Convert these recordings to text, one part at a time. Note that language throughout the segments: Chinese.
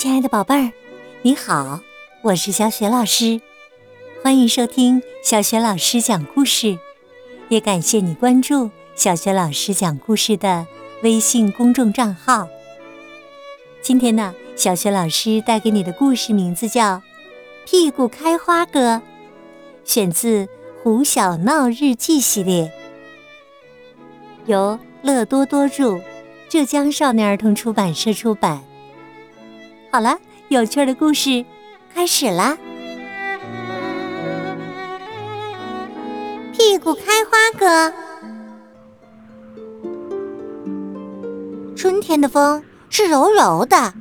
亲爱的宝贝儿，你好，我是小雪老师，欢迎收听小雪老师讲故事，也感谢你关注小雪老师讲故事的微信公众账号。今天呢，小雪老师带给你的故事名字叫《屁股开花哥》，选自《胡小闹日记》系列，由乐多多著，浙江少年儿童出版社出版。好了，有趣的故事开始啦！屁股开花哥，春天的风是柔柔的，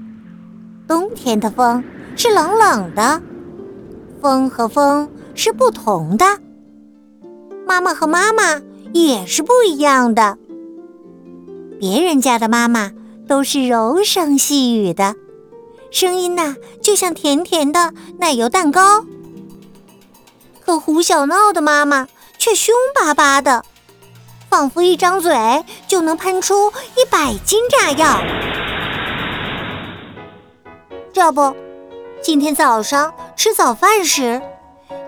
冬天的风是冷冷的。风和风是不同的，妈妈和妈妈也是不一样的。别人家的妈妈都是柔声细语的。声音呐，就像甜甜的奶油蛋糕。可胡小闹的妈妈却凶巴巴的，仿佛一张嘴就能喷出一百斤炸药。这不，今天早上吃早饭时，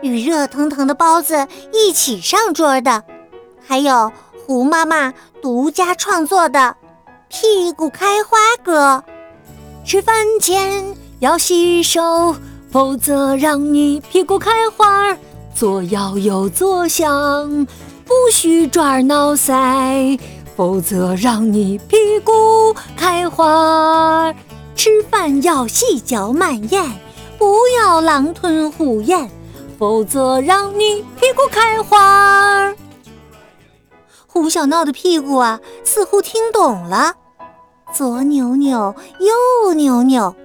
与热腾腾的包子一起上桌的，还有胡妈妈独家创作的“屁股开花歌”。吃饭前要洗手，否则让你屁股开花。左摇右坐想，不许抓耳挠腮，否则让你屁股开花。吃饭要细嚼慢咽，不要狼吞虎咽，否则让你屁股开花。胡小闹的屁股啊，似乎听懂了。左扭扭，右扭扭，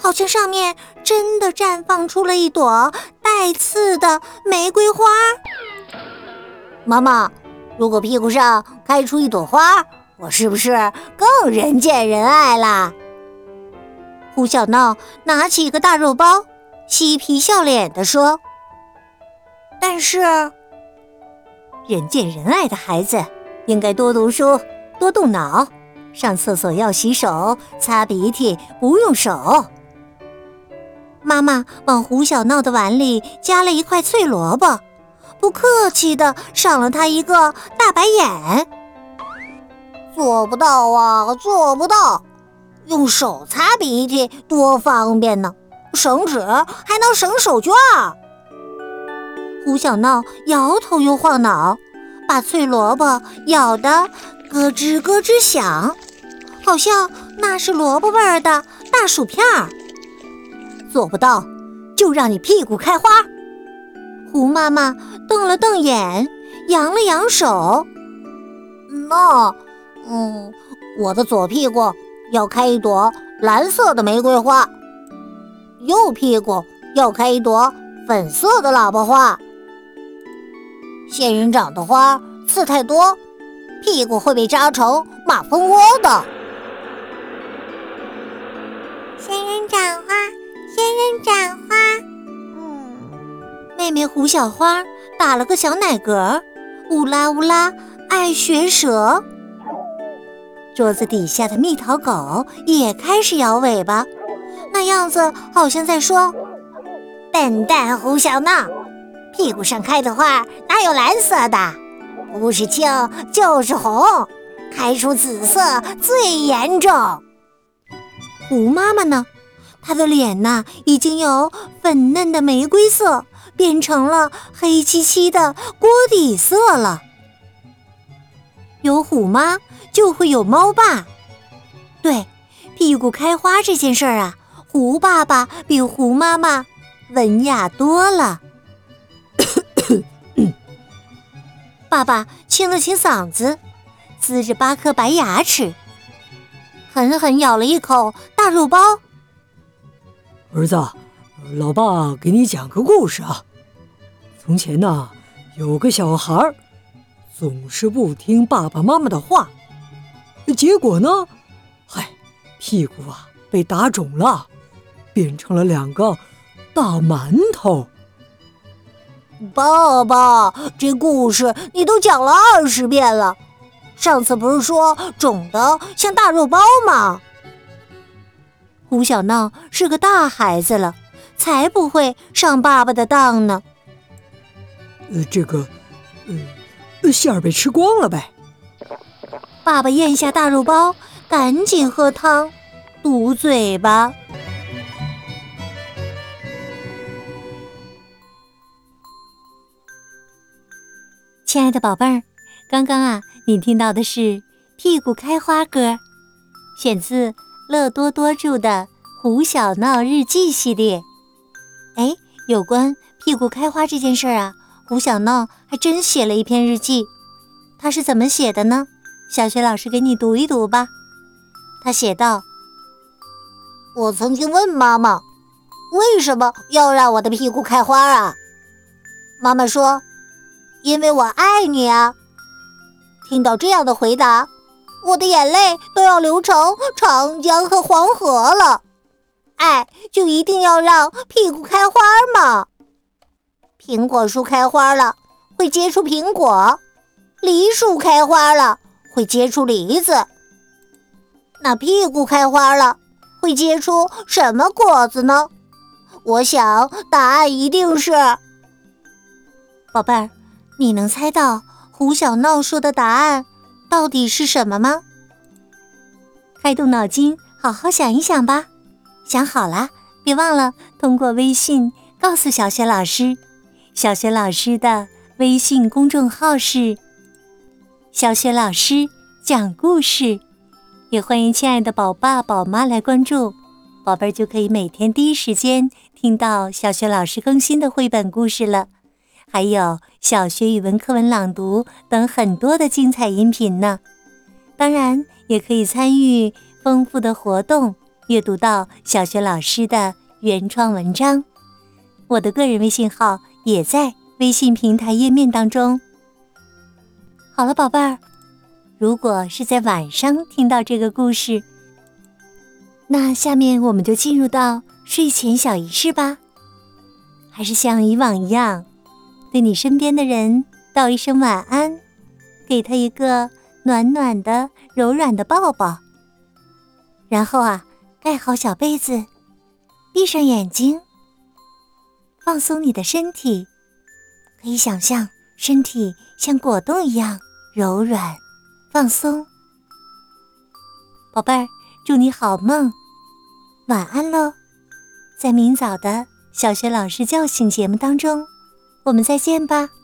好像上面真的绽放出了一朵带刺的玫瑰花。妈妈，如果屁股上开出一朵花，我是不是更人见人爱啦？胡小闹拿起一个大肉包，嬉皮笑脸地说：“但是，人见人爱的孩子应该多读书，多动脑。”上厕所要洗手，擦鼻涕不用手。妈妈往胡小闹的碗里夹了一块脆萝卜，不客气的赏了他一个大白眼。做不到啊，做不到！用手擦鼻涕多方便呢，省纸还能省手绢。胡小闹摇头又晃脑，把脆萝卜咬得咯吱咯吱响。好像那是萝卜味儿的大薯片儿。做不到，就让你屁股开花。胡妈妈瞪了瞪眼，扬了扬手。那，嗯，我的左屁股要开一朵蓝色的玫瑰花，右屁股要开一朵粉色的喇叭花。仙人掌的花刺太多，屁股会被扎成马蜂窝的。仙人掌花，仙人掌花。嗯，妹妹胡小花打了个小奶嗝，乌拉乌拉爱学舌。桌子底下的蜜桃狗也开始摇尾巴，那样子好像在说：“笨蛋胡小闹，屁股上开的花哪有蓝色的？不是青就是红，开出紫色最严重。”胡妈妈呢？她的脸呐，已经由粉嫩的玫瑰色变成了黑漆漆的锅底色了。有虎妈就会有猫爸，对，屁股开花这件事儿啊，胡爸爸比胡妈妈文雅多了。爸爸清了清嗓子，呲着八颗白牙齿。狠狠咬了一口大肉包。儿子，老爸给你讲个故事啊。从前呢，有个小孩，总是不听爸爸妈妈的话，结果呢，嗨，屁股啊被打肿了，变成了两个大馒头。爸爸，这故事你都讲了二十遍了。上次不是说肿的像大肉包吗？胡小闹是个大孩子了，才不会上爸爸的当呢。呃，这个，呃，馅儿被吃光了呗。爸爸咽下大肉包，赶紧喝汤，堵嘴巴。亲爱的宝贝儿，刚刚啊，你听到的是《屁股开花》歌，选自乐多多著的《胡小闹日记》系列。哎，有关屁股开花这件事儿啊，胡小闹还真写了一篇日记。他是怎么写的呢？小学老师给你读一读吧。他写道：“我曾经问妈妈，为什么要让我的屁股开花啊？妈妈说。”因为我爱你啊！听到这样的回答，我的眼泪都要流成长江和黄河了。爱就一定要让屁股开花吗？苹果树开花了，会结出苹果；梨树开花了，会结出梨子。那屁股开花了，会结出什么果子呢？我想答案一定是，宝贝儿。你能猜到胡小闹说的答案到底是什么吗？开动脑筋，好好想一想吧。想好了，别忘了通过微信告诉小雪老师。小雪老师的微信公众号是“小雪老师讲故事”，也欢迎亲爱的宝爸宝妈来关注，宝贝儿就可以每天第一时间听到小雪老师更新的绘本故事了。还有小学语文课文朗读等很多的精彩音频呢，当然也可以参与丰富的活动，阅读到小学老师的原创文章。我的个人微信号也在微信平台页面当中。好了，宝贝儿，如果是在晚上听到这个故事，那下面我们就进入到睡前小仪式吧，还是像以往一样。对你身边的人道一声晚安，给他一个暖暖的、柔软的抱抱。然后啊，盖好小被子，闭上眼睛，放松你的身体。可以想象身体像果冻一样柔软、放松。宝贝儿，祝你好梦，晚安喽！在明早的小学老师叫醒节目当中。我们再见吧。